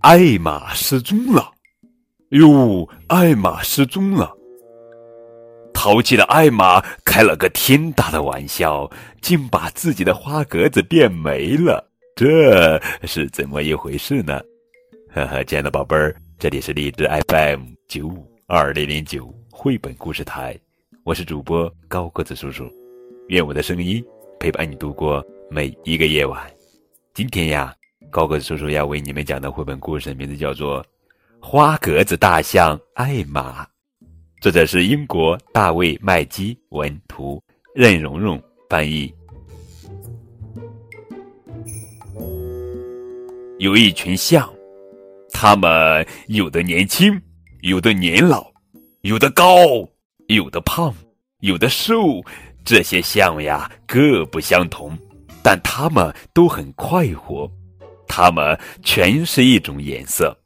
艾玛失踪了！哟，艾玛失踪了！淘气的艾玛开了个天大的玩笑，竟把自己的花格子变没了，这是怎么一回事呢？呵呵，亲爱的宝贝儿，这里是荔枝 FM 九五二零零九绘本故事台，我是主播高个子叔叔，愿我的声音陪伴你度过每一个夜晚。今天呀，高个子叔叔要为你们讲的绘本故事名字叫做《花格子大象艾玛》。作者是英国大卫·麦基文图，任蓉蓉翻译。有一群象，它们有的年轻，有的年老，有的高，有的胖，有的瘦。这些象呀，各不相同，但它们都很快活。它们全是一种颜色，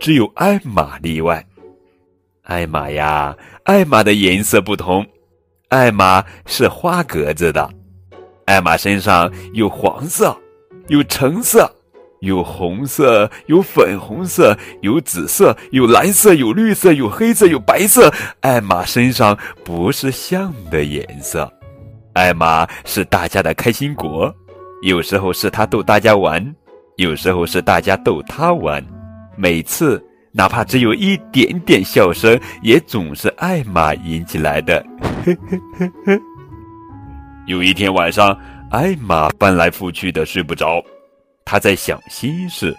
只有艾玛例外。艾玛呀，艾玛的颜色不同，艾玛是花格子的。艾玛身上有黄色，有橙色，有红色，有粉红色，有紫色，有蓝色，有绿色，有黑色，有白色。艾玛身上不是象的颜色，艾玛是大家的开心果。有时候是他逗大家玩，有时候是大家逗他玩。每次。哪怕只有一点点笑声，也总是艾玛引起来的。有一天晚上，艾玛翻来覆去的睡不着，她在想心事，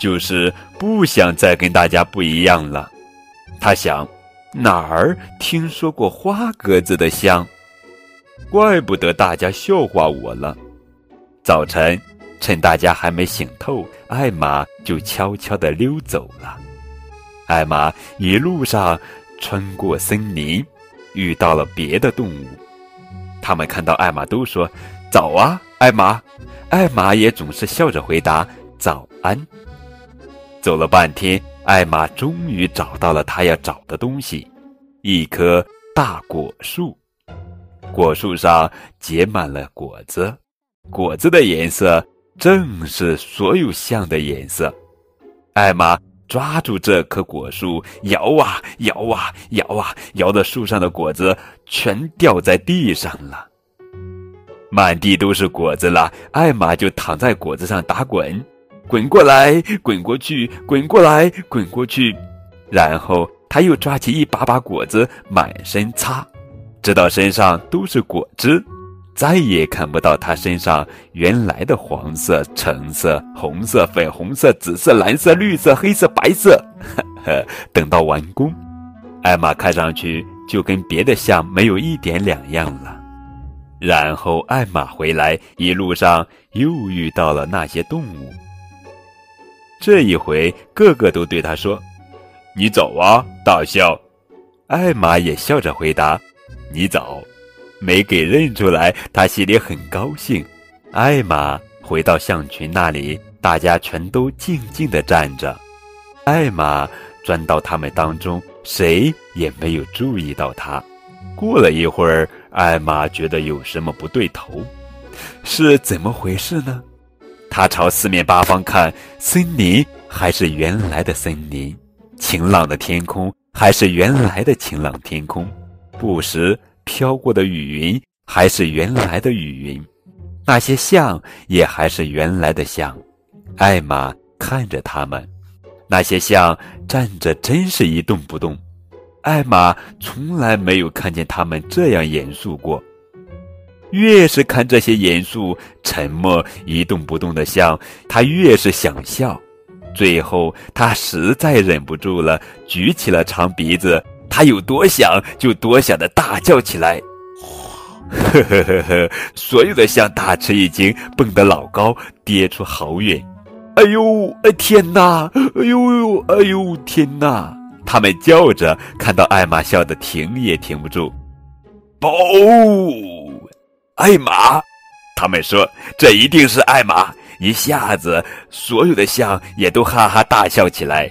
就是不想再跟大家不一样了。她想，哪儿听说过花格子的香？怪不得大家笑话我了。早晨，趁大家还没醒透，艾玛就悄悄地溜走了。艾玛一路上穿过森林，遇到了别的动物。他们看到艾玛都说：“早啊，艾玛！”艾玛也总是笑着回答：“早安。”走了半天，艾玛终于找到了她要找的东西——一棵大果树。果树上结满了果子，果子的颜色正是所有象的颜色。艾玛。抓住这棵果树，摇啊摇啊摇啊，摇的树上的果子全掉在地上了，满地都是果子了。艾玛就躺在果子上打滚，滚过来，滚过去，滚过来，滚过去，然后他又抓起一把把果子满身擦，直到身上都是果汁。再也看不到他身上原来的黄色、橙色、红色、粉红色、紫色、蓝色、绿色、黑色、白色。等到完工，艾玛看上去就跟别的象没有一点两样了。然后艾玛回来，一路上又遇到了那些动物。这一回，个个都对他说：“你走啊，大象。”艾玛也笑着回答：“你早。”没给认出来，他心里很高兴。艾玛回到象群那里，大家全都静静地站着。艾玛钻到他们当中，谁也没有注意到他。过了一会儿，艾玛觉得有什么不对头，是怎么回事呢？他朝四面八方看，森林还是原来的森林，晴朗的天空还是原来的晴朗天空，不时。飘过的雨云还是原来的雨云，那些象也还是原来的象。艾玛看着他们，那些象站着真是一动不动。艾玛从来没有看见他们这样严肃过。越是看这些严肃、沉默、一动不动的象，他越是想笑。最后，他实在忍不住了，举起了长鼻子。他有多想，就多想的大叫起来，呵呵呵呵！所有的象大吃一惊，蹦得老高，跌出好远。哎呦，哎天哪！哎呦呦，哎呦天哪！他们叫着，看到艾玛笑得停也停不住。哦，艾玛！他们说这一定是艾玛。一下子，所有的象也都哈哈大笑起来。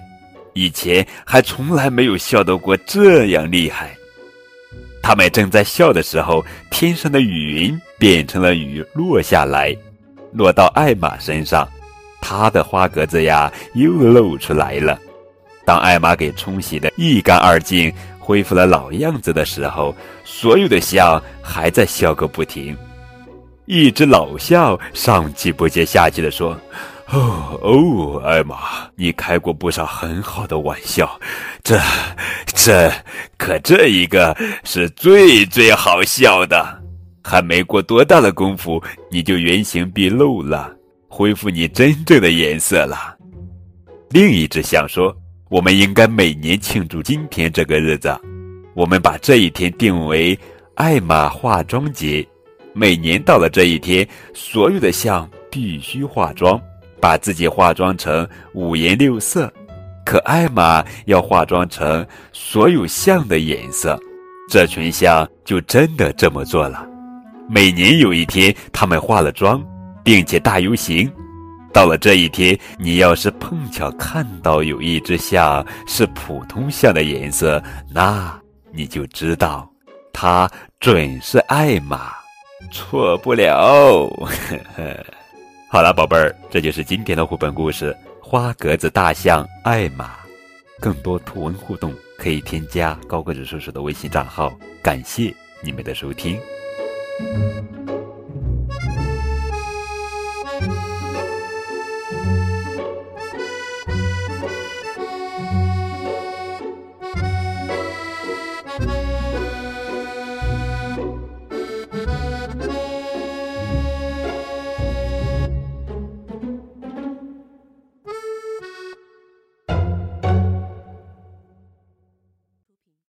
以前还从来没有笑得过这样厉害。他们正在笑的时候，天上的雨云变成了雨落下来，落到艾玛身上，她的花格子呀又露出来了。当艾玛给冲洗的一干二净，恢复了老样子的时候，所有的笑还在笑个不停。一只老笑上气不接下气地说：“哦哦，艾玛，你开过不少很好的玩笑，这、这，可这一个是最最好笑的。还没过多大的功夫，你就原形毕露了，恢复你真正的颜色了。”另一只象说：“我们应该每年庆祝今天这个日子，我们把这一天定为艾玛化妆节。”每年到了这一天，所有的象必须化妆，把自己化妆成五颜六色。可艾玛要化妆成所有象的颜色，这群象就真的这么做了。每年有一天，他们化了妆，并且大游行。到了这一天，你要是碰巧看到有一只象是普通象的颜色，那你就知道，它准是艾玛。错不了。好了，宝贝儿，这就是今天的绘本故事《花格子大象艾玛》。更多图文互动可以添加高个子叔叔的微信账号。感谢你们的收听。